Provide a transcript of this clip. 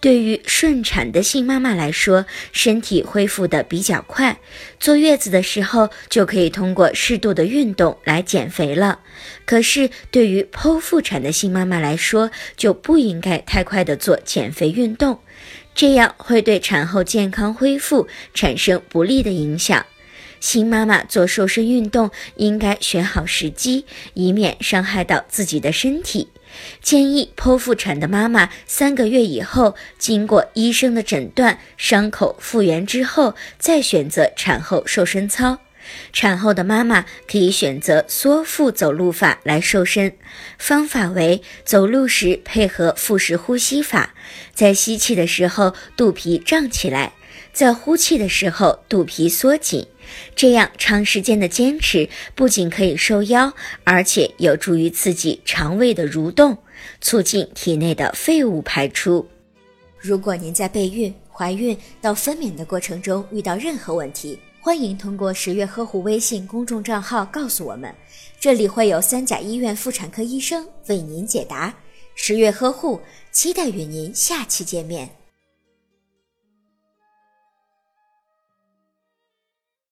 对于顺产的新妈妈来说，身体恢复的比较快，坐月子的时候就可以通过适度的运动来减肥了。可是对于剖腹产的新妈妈来说，就不应该太快的做减肥运动，这样会对产后健康恢复产生不利的影响。新妈妈做瘦身运动应该选好时机，以免伤害到自己的身体。建议剖腹产的妈妈三个月以后，经过医生的诊断，伤口复原之后，再选择产后瘦身操。产后的妈妈可以选择缩腹走路法来瘦身，方法为走路时配合腹式呼吸法，在吸气的时候肚皮胀起来，在呼气的时候肚皮缩紧。这样长时间的坚持，不仅可以瘦腰，而且有助于刺激肠胃的蠕动，促进体内的废物排出。如果您在备孕、怀孕到分娩的过程中遇到任何问题，欢迎通过十月呵护微信公众账号告诉我们，这里会有三甲医院妇产科医生为您解答。十月呵护，期待与您下期见面。